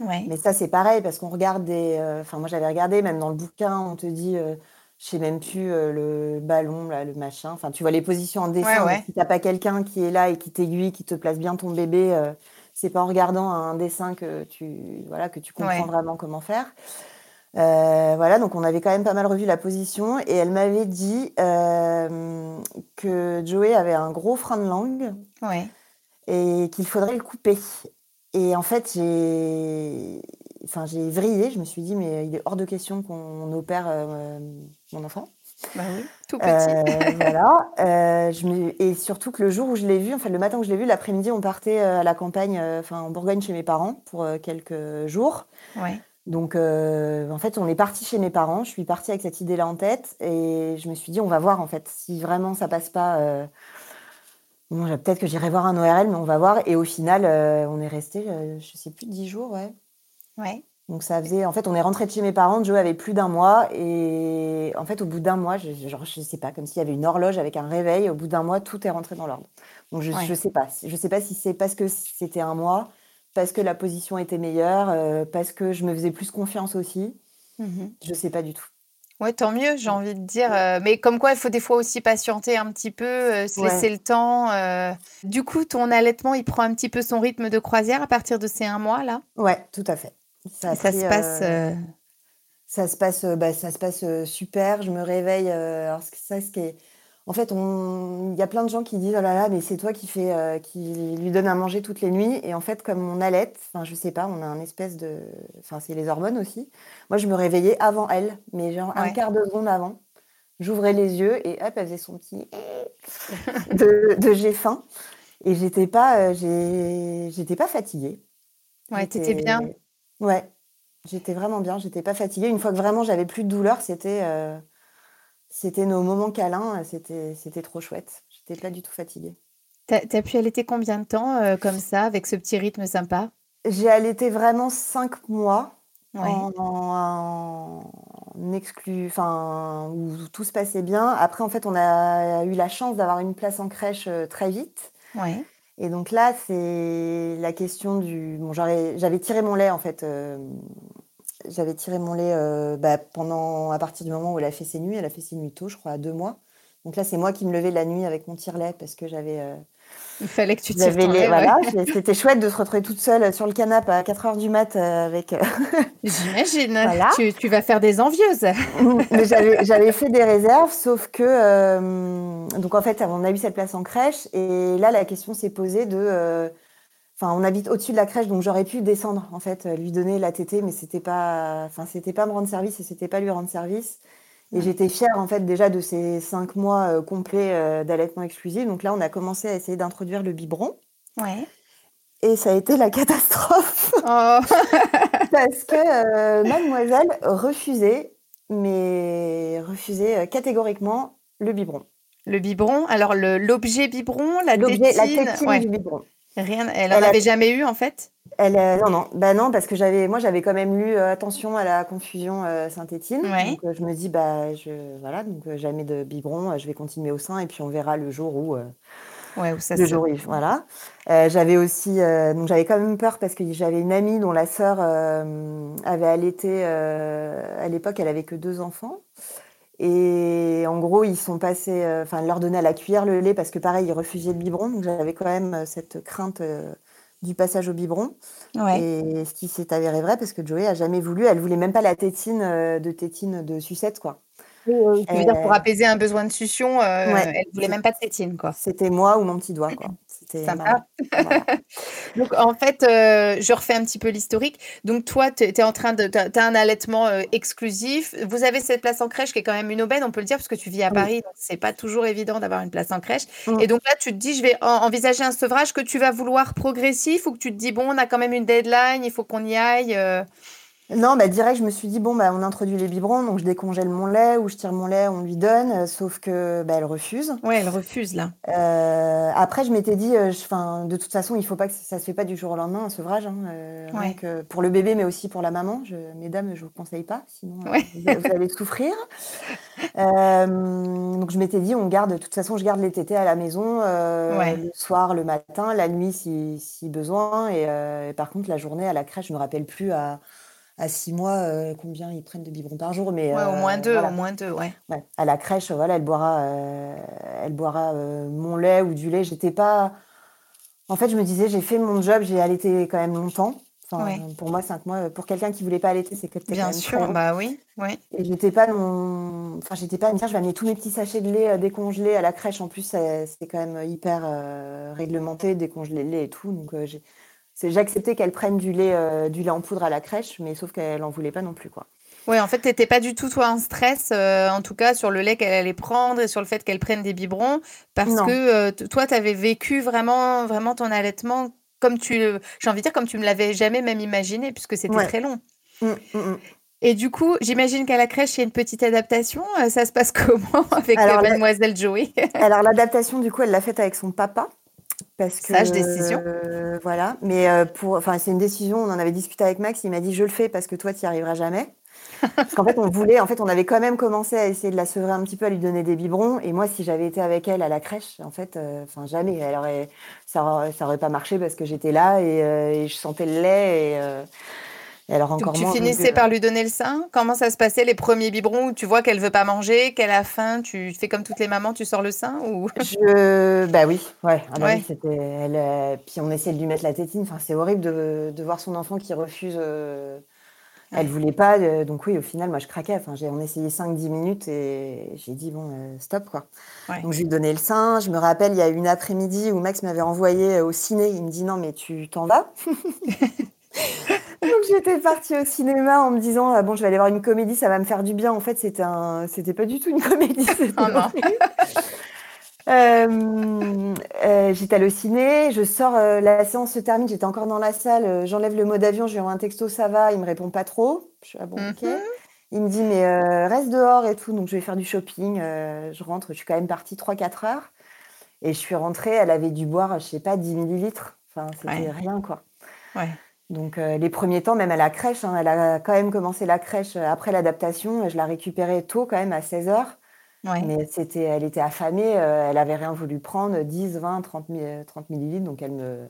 Ouais. Mais ça, c'est pareil parce qu'on regarde des. Enfin, moi, j'avais regardé, même dans le bouquin, on te dit je sais même plus euh, le ballon, là, le machin. Enfin, tu vois les positions en dessin. Si tu n'as pas quelqu'un qui est là et qui t'aiguille, qui te place bien ton bébé, euh, c'est pas en regardant un dessin que tu, voilà, que tu comprends vraiment comment faire. Euh, voilà, donc on avait quand même pas mal revu la position et elle m'avait dit que Joey avait un gros frein de langue et qu'il faudrait le couper. Et en fait, j'ai enfin, j'ai vrillé. Je me suis dit, mais il est hors de question qu'on opère euh, mon enfant. Bah oui, tout petit. Euh, voilà. Euh, Et surtout que le jour où je l'ai vu, enfin le matin où je l'ai vu, l'après-midi, on partait à la campagne, enfin en Bourgogne chez mes parents pour quelques jours. Ouais. Donc, en fait, on est parti chez mes parents. Je suis partie avec cette idée-là en tête et je me suis dit, on va voir en fait si vraiment ça passe pas. Bon, peut-être que j'irai voir un ORL, mais on va voir. Et au final, on est resté, je sais plus, dix jours, ouais. Ouais. Donc ça faisait, en fait, on est rentré de chez mes parents, Joe avait plus d'un mois, et en fait, au bout d'un mois, je, genre, je sais pas, comme s'il y avait une horloge avec un réveil, au bout d'un mois, tout est rentré dans l'ordre. Donc je, ne sais pas, je sais pas si c'est parce que c'était un mois, parce que la position était meilleure, euh, parce que je me faisais plus confiance aussi. Je mmh Je sais pas du tout. Ouais, tant mieux, j'ai envie de dire. Euh, mais comme quoi, il faut des fois aussi patienter un petit peu, euh, se laisser le temps. Du coup, ton allaitement, il prend un petit peu son rythme de croisière à partir de ces un mois là? Ouais, tout à fait. Ça, ça se passe. Euh, euh, ça se passe, euh, bah, ça se passe super. Je me réveille. alors ça, ce qui est, en fait, il y a plein de gens qui disent oh là là, mais c'est toi qui fait, qui lui donne à manger toutes les nuits. Et en fait, comme on allait, enfin, je sais pas, on a un espèce de, enfin, c'est les hormones aussi. Moi, je me réveillais avant elle, mais genre un quart de seconde avant. J'ouvrais les yeux et hop, elle faisait son petit de, de j'ai faim. Et j'étais pas, j'étais pas fatiguée. Ouais, t'étais bien. Ouais, j'étais vraiment bien, j'étais pas fatiguée. Une fois que vraiment j'avais plus de douleur, c'était euh, c'était nos moments câlins, c'était c'était trop chouette. J'étais pas du tout fatiguée. T'as as pu allaiter combien de temps euh, comme ça, avec ce petit rythme sympa? J'ai allaité vraiment cinq mois en, exclu, enfin où tout se passait bien. Après, en fait, on a eu la chance d'avoir une place en crèche euh, très vite. Ouais. Et donc là, c'est la question du. Bon, j'avais tiré mon lait en fait. Euh, j'avais tiré mon lait euh, bah, pendant à partir du moment où elle a fait ses nuits. Elle a fait ses nuits tôt, je crois, à deux mois. Donc là, c'est moi qui me levais la nuit avec mon tire-lait parce que j'avais euh, il fallait que tu ton lait, voilà, C'était chouette de se retrouver toute seule sur le canapé à 4 heures du mat euh, avec. Euh, J'imagine. Tu, vas faire des envieuses. J'avais fait des réserves, sauf que. Euh, donc en fait, on a eu cette place en crèche et là, la question s'est posée de. Enfin, on habite au-dessus de la crèche, donc j'aurais pu descendre, en fait, lui donner la tétée, mais c'était pas. Enfin, c'était pas me rendre service et c'était pas lui rendre service. Et j'étais fière en fait déjà de ces cinq mois euh, complets euh, d'allaitement exclusif. Donc là, on a commencé à essayer d'introduire le biberon. Ouais. Et ça a été la catastrophe. Oh. Parce que euh, mademoiselle refusait, mais refusait catégoriquement le biberon. Le biberon, alors l'objet biberon, la tétine, la tétine du biberon. Rien, elle n'en avait jamais eu en fait? Elle, non, non, bah non, parce que j'avais, moi, j'avais quand même lu Attention à la confusion synthétine. Donc, je me dis, bah, je, voilà, donc jamais de biberon, je vais continuer au sein et puis on verra le jour où. Ouais, où ça le jour où, voilà. j'avais aussi, donc j'avais quand même peur parce que j'avais une amie dont la sœur avait allaité. à l'époque, elle avait que deux enfants. Et en gros, ils sont passés, enfin, elle leur donnait à la cuillère le lait parce que pareil, ils refusaient le biberon. Donc j'avais quand même cette crainte du passage au biberon. Et ce qui s'est avéré vrai parce que Joey a jamais voulu, elle voulait même pas la tétine euh, de tétine de sucette quoi. Oui, veux dire pour apaiser un besoin de succion, euh, elle voulait même pas de tétine quoi. C'était moi ou mon petit doigt quoi. C'était sympa. Donc en fait, euh, je refais un petit peu l'historique. Donc toi, tu es en train de tu as, un allaitement exclusif. Vous avez cette place en crèche qui est quand même une aubaine, on peut le dire parce que tu vis à Paris, donc c'est pas toujours évident d'avoir une place en crèche. Et donc là, tu te dis je vais envisager un sevrage que tu vas vouloir progressif ou que tu te dis bon, on a quand même une deadline, il faut qu'on y aille. Non, bah direct, je me suis dit, bon, bah, on introduit les biberons, donc je décongèle mon lait ou je tire mon lait, on lui donne, euh, sauf que bah, elle refuse. Ouais, elle refuse là. Euh, après, je m'étais dit, euh, de toute façon, il faut pas que ça se fait pas du jour au lendemain, un sevrage, hein, pour le bébé, mais aussi pour la maman. Je, mesdames, je vous conseille pas, sinon vous, allez souffrir. donc je m'étais dit, on garde, de toute façon, je garde les tétés à la maison, le soir, le matin, la nuit si, si besoin, et, et, par contre, la journée à la crèche, je me rappelle plus à à six mois euh, combien ils prennent de biberons par jour. Mais, au moins euh, deux, au moins deux, ouais. À la crèche, voilà, elle boira, euh, elle boira mon lait ou du lait. J'étais pas. En fait, je me disais, j'ai fait mon job, j'ai allaité quand même longtemps. Enfin, Pour moi, cinq mois, pour quelqu'un qui voulait pas allaiter, c'est que Bien sûr, bah oui, oui. Et j'étais pas non, enfin, j'étais pas à me dire, je vais amener tous mes petits sachets de lait décongelés à la crèche. En plus, c'est quand même hyper réglementé, décongeler le lait et tout. Donc, j'ai j'ai accepté qu'elle prenne du lait, euh, du lait en poudre à la crèche, mais sauf qu'elle n'en voulait pas non plus. quoi. Oui, en fait, tu n'étais pas du tout, toi, en stress, euh, en tout cas, sur le lait qu'elle allait prendre et sur le fait qu'elle prenne des biberons, parce que euh, toi, tu avais vécu vraiment, vraiment ton allaitement comme tu, j'ai envie de dire, comme tu me l'avais jamais même imaginé, puisque c'était très long. Mmh, mmh, mmh. Et du coup, j'imagine qu'à la crèche, il y a une petite adaptation. Ça se passe comment avec mademoiselle Joey? Alors, l'adaptation, du coup, elle l'a faite avec son papa. Parce que, Sage décision. Euh, voilà. Mais euh, pour, enfin, c'est une décision. On en avait discuté avec Max. Il m'a dit, je le fais parce que toi, tu n'y arriveras jamais. Parce qu'en fait, on voulait, en fait, on avait quand même commencé à essayer de la sevrer un petit peu, à lui donner des biberons. Et moi, si j'avais été avec elle à la crèche, en fait, euh, enfin, jamais. Elle aurait, ça, aurait, ça aurait pas marché parce que j'étais là et, et, je sentais le lait et alors encore tu finissais par lui donner le sein? Comment ça se passait les premiers biberons où tu vois qu'elle veut pas manger, qu'elle a faim Tu fais comme toutes les mamans, tu sors le sein ou? Je... Bah oui, ouais. Ah bah c'était elle. Euh, puis on essayait de lui mettre la tétine. Enfin, c'est horrible de, de, voir son enfant qui refuse. Euh... Elle voulait pas, euh, donc oui, au final, moi je craquais. Enfin, j'ai, on essayé 5-10 minutes et j'ai dit bon, euh, stop quoi. Donc je lui donnais le sein. Je me rappelle, il y a une après-midi où Max m'avait envoyé au ciné. Il me dit non, mais tu t'en vas? Donc j'étais partie au cinéma en me disant ah, bon je vais aller voir une comédie ça va me faire du bien. En fait c'était un c'était pas du tout une comédie oh euh, euh, j'étais allée au ciné je sors euh, la séance se termine j'étais encore dans la salle j'enlève le mode avion je lui envoie un texto ça va il me répond pas trop. Je suis ah bon ok. Mhm. il me dit mais reste dehors et tout donc je vais faire du shopping je rentre je suis quand même partie 3-4 heures. Et je suis rentrée elle avait dû boire je sais pas 10 millilitres. Enfin c'était rien quoi. Ouais donc euh, les premiers temps, même à la crèche, hein, elle a quand même commencé la crèche euh, après l'adaptation. Je la récupérais tôt quand même à 16 heures. Mais c'était, elle était affamée, euh, elle avait rien voulu prendre, 10, 20, 30, 30 millilitres, donc elle me,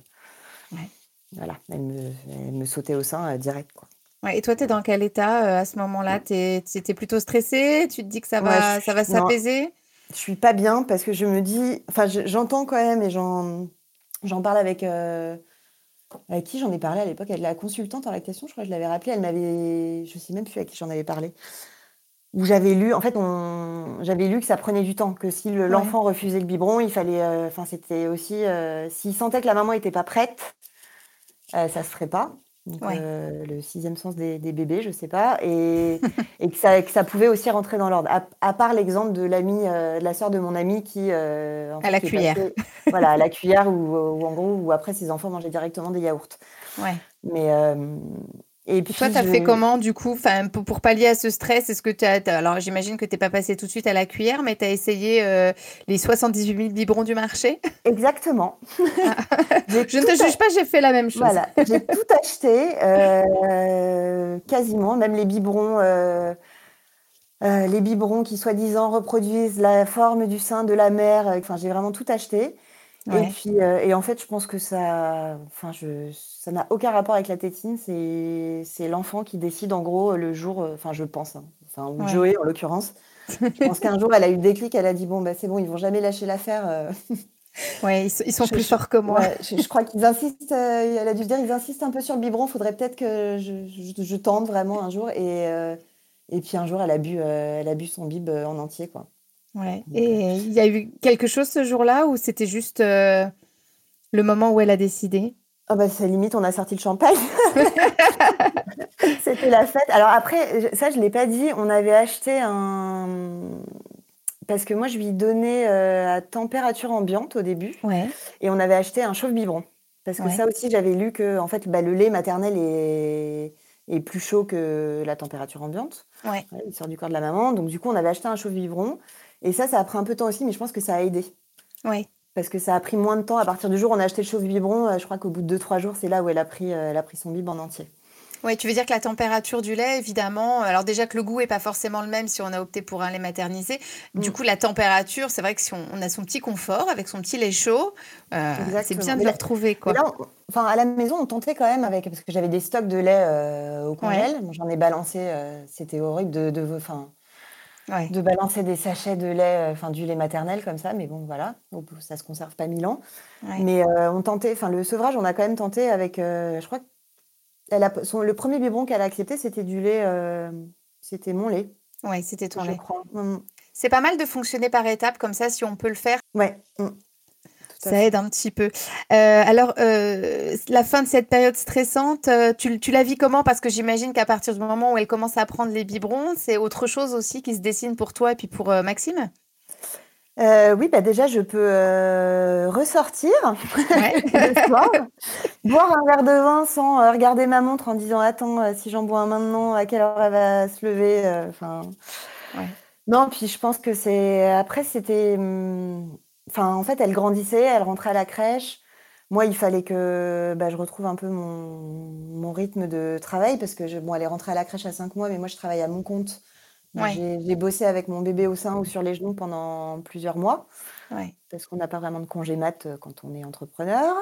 voilà, elle me, sautait au sein direct. Quoi. et toi, tu es dans quel état à ce moment-là? Tu étais plutôt stressée? Tu te dis que ça va, ça va s'apaiser? Je suis pas bien parce que je me dis, enfin, j'entends quand même et j'en, j'en parle avec avec qui j'en ai parlé à l'époque Elle la consultante en lactation, je crois que je l'avais rappelée. Elle m'avait. Je sais même plus à qui j'en avais parlé. Où j'avais lu, en fait, on... j'avais lu que ça prenait du temps, que si l'enfant refusait le biberon, il fallait. Euh, enfin, c'était aussi. Euh, s'il sentait que la maman n'était pas prête, euh, ça se ferait pas. Euh, le sixième sens des, bébés, je sais pas, et, que, ça, que, ça, pouvait aussi rentrer dans l'ordre. À, part l'exemple de l'ami, euh, de la sœur de mon ami qui euh, à la cuillère, voilà, à la cuillère ou en gros, où après ses enfants mangeaient directement des yaourts. Ouais. Mais Et puis, toi, tu as fait comment du coup? Enfin, pour, pallier à ce stress Est-ce que tu as, Alors, j'imagine que tu n'es pas passé tout de suite à la cuillère, mais tu as essayé euh, les 78 000 biberons du marché? Exactement. je ne te juge pas, j'ai fait la même chose. Voilà, j'ai tout acheté, euh, quasiment, même les biberons. Euh, les biberons qui soi-disant reproduisent la forme du sein de la mère. Enfin, j'ai vraiment tout acheté. Et puis, et en fait, je pense que ça, enfin, je, ça n'a aucun rapport avec la tétine. C'est l'enfant qui décide, en gros, le jour. Euh, enfin, je pense. Hein, enfin, ou Joé, en l'occurrence. je pense qu'un jour, elle a eu le déclic. Elle a dit Bon, bah, c'est bon, ils vont jamais lâcher l'affaire. Euh. Ouais, ils, sont plus forts que moi. je, crois qu'ils insistent. Euh, elle a dû se dire Ils insistent un peu sur le biberon. Faudrait peut-être que je, je, tente vraiment un jour. Et, et puis un jour, elle a bu, elle a bu son bib en entier, quoi. Ouais. et il y a eu quelque chose ce jour-là ou c'était juste le moment où elle a décidé? Ah bah c'est limite, on a sorti le champagne. C'était la fête. Alors après, ça je l'ai pas dit, on avait acheté un parce que moi je lui donnais euh, à température ambiante au début. Ouais. Et on avait acheté un chauffe biberon parce que ça aussi j'avais lu que en fait bah, le lait maternel est... est plus chaud que la température ambiante. Ouais. il sort du corps de la maman, donc du coup on avait acheté un chauffe biberon et ça ça a pris un peu de temps aussi, mais je pense que ça a aidé. Oui parce que ça a pris moins de temps. À partir du jour où on a acheté le chauffe biberon, euh, je crois qu'au bout de 2-3 jours, c'est là où elle a pris, euh, elle a pris son bib en entier. Oui, tu veux dire que la température du lait, évidemment, alors déjà que le goût est pas forcément le même si on a opté pour un lait maternisé. Du mm. coup, la température, c'est vrai que si on, a son petit confort avec son petit lait chaud, euh, c'est bien de le retrouver. Quoi. enfin, à la maison, on tentait quand même avec, parce que j'avais des stocks de lait au congèle. J'en ai balancé, c'était horrible de, de, de balancer des sachets de lait, euh, enfin du lait maternel comme ça, mais bon voilà, ça se conserve pas mille ans. Mais euh, on tentait, enfin le sevrage, on a quand même tenté avec, euh, je crois que elle a, son, le premier biberon qu'elle a accepté, c'était du lait, c'était mon lait. Oui, c'était ton je lait. Crois. Mm. C'est pas mal de fonctionner par étapes comme ça, si on peut le faire. Ouais. Mm. Ça aide un petit peu. Euh, alors, euh, la fin de cette période stressante, euh, tu, tu la vis comment? Parce que j'imagine qu'à partir du moment où elle commence à prendre les biberons, c'est autre chose aussi qui se dessine pour toi et puis pour Maxime? Oui, bah déjà, je peux ressortir le soir, boire un verre de vin sans regarder ma montre en disant Attends, si j'en bois un maintenant, à quelle heure elle va se lever Enfin, Non, puis je pense que c'est. Après, c'était. Hum, Enfin, en fait, elle grandissait, elle rentrait à la crèche. Moi, il fallait que bah, je retrouve un peu mon, rythme de travail parce que je, bon, elle est rentrée à la crèche à 5 mois, mais moi, je travaille à mon compte. J'ai bossé avec mon bébé au sein ou sur les genoux pendant plusieurs mois parce qu'on n'a pas vraiment de congé mat euh, quand on est entrepreneur.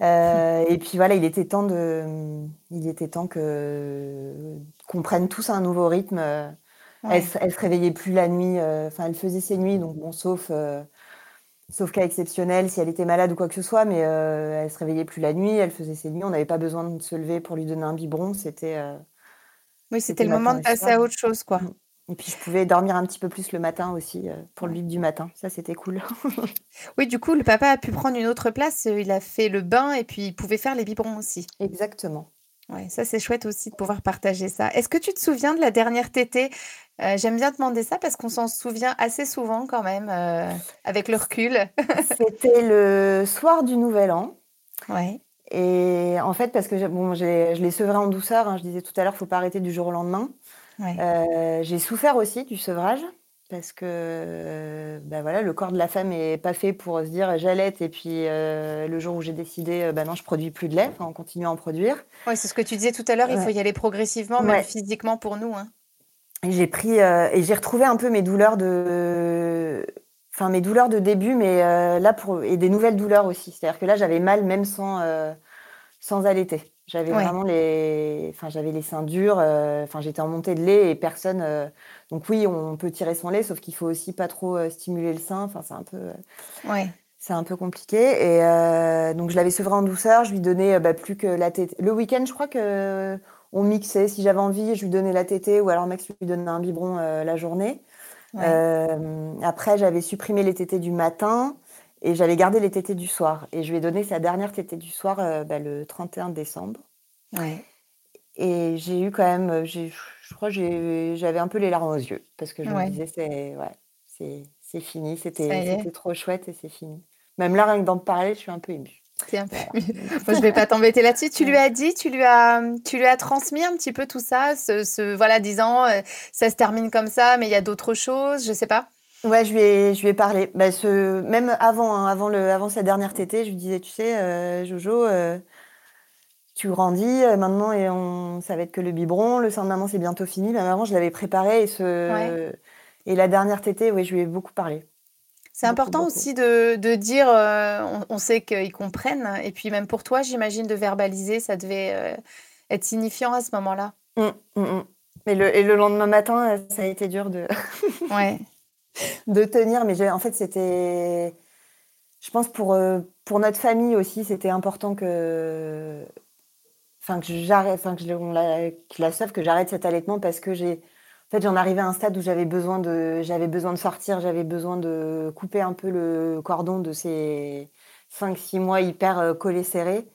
Euh, et puis voilà, il était temps de, il était temps que qu'on prenne tous un nouveau rythme. Elle, elle se réveillait plus la nuit, euh, enfin elle faisait ses nuits, donc bon, sauf Sauf cas exceptionnel, si elle était malade ou quoi que ce soit, mais euh, elle se réveillait plus la nuit, elle faisait ses nuits, on n'avait pas besoin de se lever pour lui donner un biberon, c'était. Euh, oui, c'était le moment de passer à autre chose, quoi. Mm. Et puis je pouvais dormir un petit peu plus le matin aussi, euh, pour le bib du matin. Ça, c'était cool. oui, du coup, le papa a pu prendre une autre place. Il a fait le bain et puis il pouvait faire les biberons aussi. Exactement. Ouais, ça c'est chouette aussi de pouvoir partager ça. Est-ce que tu te souviens de la dernière tétée? Euh, J'aime bien demander ça parce qu'on s'en souvient assez souvent quand même, euh, avec le recul. C'était le soir du Nouvel An. Ouais. Et en fait, parce que bon, je l'ai sevré en douceur, hein, je disais tout à l'heure, il ne faut pas arrêter du jour au lendemain. Ouais. Euh, j'ai souffert aussi du sevrage parce que bah voilà, le corps de la femme est pas fait pour se dire j'allaite et puis euh, le jour où j'ai décidé bah non je produis plus de lait, enfin, on continue à en produire. Oui, c'est ce que tu disais tout à l'heure, il faut y aller progressivement, même physiquement pour nous. Hein. Et j'ai pris euh, et j'ai retrouvé un peu mes douleurs de, enfin mes douleurs de début, mais là pour et des nouvelles douleurs aussi. C'est-à-dire que là j'avais mal même sans sans allaiter. J'avais vraiment les, enfin j'avais les seins durs, enfin j'étais en montée de lait et personne donc oui, on peut tirer son lait, sauf qu'il faut aussi pas trop euh, stimuler le sein. Enfin, c'est un peu, euh, c'est un peu compliqué. Et euh, donc je l'avais sevré en douceur. Je lui donnais bah, plus que la tétée. Le week-end, je crois que on mixait. Si j'avais envie, je lui donnais la tétée ou alors Max lui donnait un biberon la journée. après, j'avais supprimé les tétés du matin et j'avais gardé les tétés du soir. Et je lui ai donné sa dernière tétée du soir bah, le 31 décembre. Et j'ai eu quand même, j'ai je crois que j'avais un peu les larmes aux yeux parce que je me disais c'est ouais, c'est fini, c'était trop chouette et c'est fini. Même là, rien que d'en parler, je suis un peu émue. Tiens, je vais pas t'embêter là-dessus. Tu lui as dit, tu lui as, tu lui as transmis un petit peu tout ça, ce, voilà, disant, euh, ça se termine comme ça, mais il y a d'autres choses, je sais pas. Ouais, je lui ai, je lui ai parlé. Bah, ce, même avant, hein, avant le, avant sa dernière tétée, je lui disais, tu sais, euh, Jojo, euh, tu grandis maintenant et on, ça va être que le biberon, le sein de maman c'est bientôt fini. Même avant, je l'avais préparé et ce, et la dernière tétée, oui, je lui ai beaucoup parlé. C'est important aussi de, dire, euh, on, sait qu'ils comprennent, et puis même pour toi, j'imagine, de verbaliser, ça devait euh, être signifiant à ce moment-là. Mmh, mmh, mmh. Et, le, et, le, lendemain matin, euh, ça a été dur de, ouais. de tenir, mais en fait, c'était, je pense pour, pour notre famille aussi, c'était important que, enfin que j'arrête, enfin que, la, que la que j'arrête cet allaitement parce que j'ai en fait, j'en arrivais à un stade où j'avais besoin de, j'avais besoin de sortir, j'avais besoin de couper un peu le cordon de ces 5-6 mois hyper euh, collés serrés.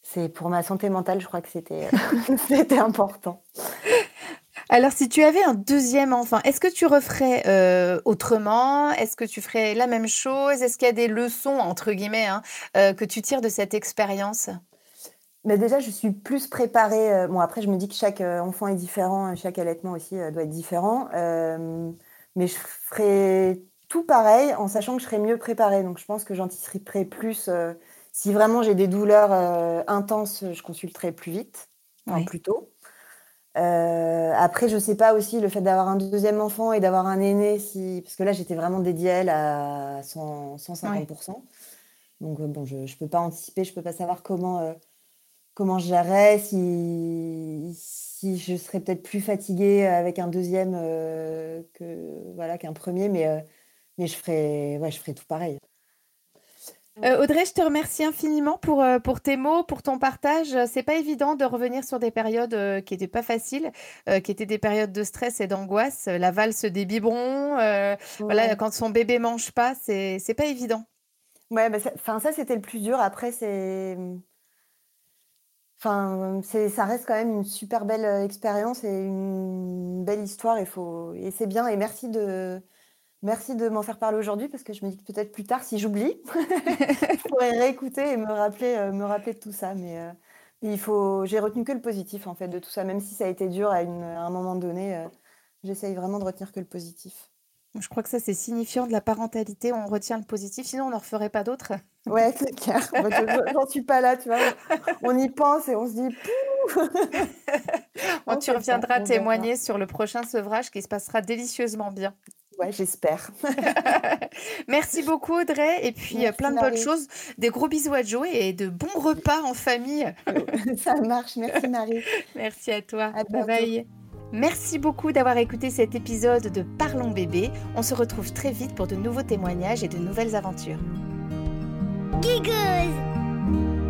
C'est pour ma santé mentale, je crois que c'était, c'était important. Alors, si tu avais un deuxième enfant, est-ce que tu referais euh, autrement? Est-ce que tu ferais la même chose? Est-ce qu'il y a des leçons, entre guillemets, hein, euh, que tu tires de cette expérience? Mais déjà, je suis plus préparée. Euh, bon, après, je me dis que chaque enfant est différent, chaque allaitement aussi doit être différent. mais je ferai tout pareil en sachant que je serai mieux préparée. Donc, je pense que j'anticiperai plus. si vraiment j'ai des douleurs intenses, je consulterai plus vite, plus tôt. Après, je sais pas aussi le fait d'avoir un deuxième enfant et d'avoir un aîné, si... parce que là, j'étais vraiment dédiée à elle à 150%. Donc, bon, je ne peux pas anticiper, je ne peux pas savoir comment comment je gérerais, si, si je serais peut-être plus fatiguée avec un deuxième euh, que voilà qu'un premier, mais, euh, mais je ferais, ouais, je ferais tout pareil. Euh, Audrey, je te remercie infiniment pour, pour tes mots, pour ton partage. C'est pas évident de revenir sur des périodes qui n'étaient pas faciles, qui étaient des périodes de stress et d'angoisse. La valse des biberons, voilà, quand son bébé mange pas, c'est pas évident. Ouais, bah ça, ça c'était le plus dur. Après, c'est Enfin, c'est, ça reste quand même une super belle euh, expérience et une belle histoire. Et, faut, et c'est bien. Et merci de, merci de m'en faire parler aujourd'hui parce que je me dis que peut-être plus tard, si j'oublie, je pourrais réécouter et me rappeler, euh, me rappeler de tout ça. Mais euh, il faut, j'ai retenu que le positif en fait de tout ça, même si ça a été dur à, un moment donné. j'essaye vraiment de retenir que le positif. Je crois que ça, c'est signifiant de la parentalité. On retient le positif, sinon on n'en referait pas d'autres. Ouais, c'est clair. J'en suis pas là, tu vois. On y pense et on se dit. tu reviendras témoigner sur le prochain sevrage qui se passera délicieusement bien. Ouais, j'espère. Merci beaucoup Audrey et puis euh, plein de bonnes choses, des gros bisous à Joe et de bons repas en famille. Ça marche, merci Marie. Merci à toi. bye bye. Merci beaucoup d'avoir écouté cet épisode de Parlons bébé. On se retrouve très vite pour de nouveaux témoignages et de nouvelles aventures. Giggles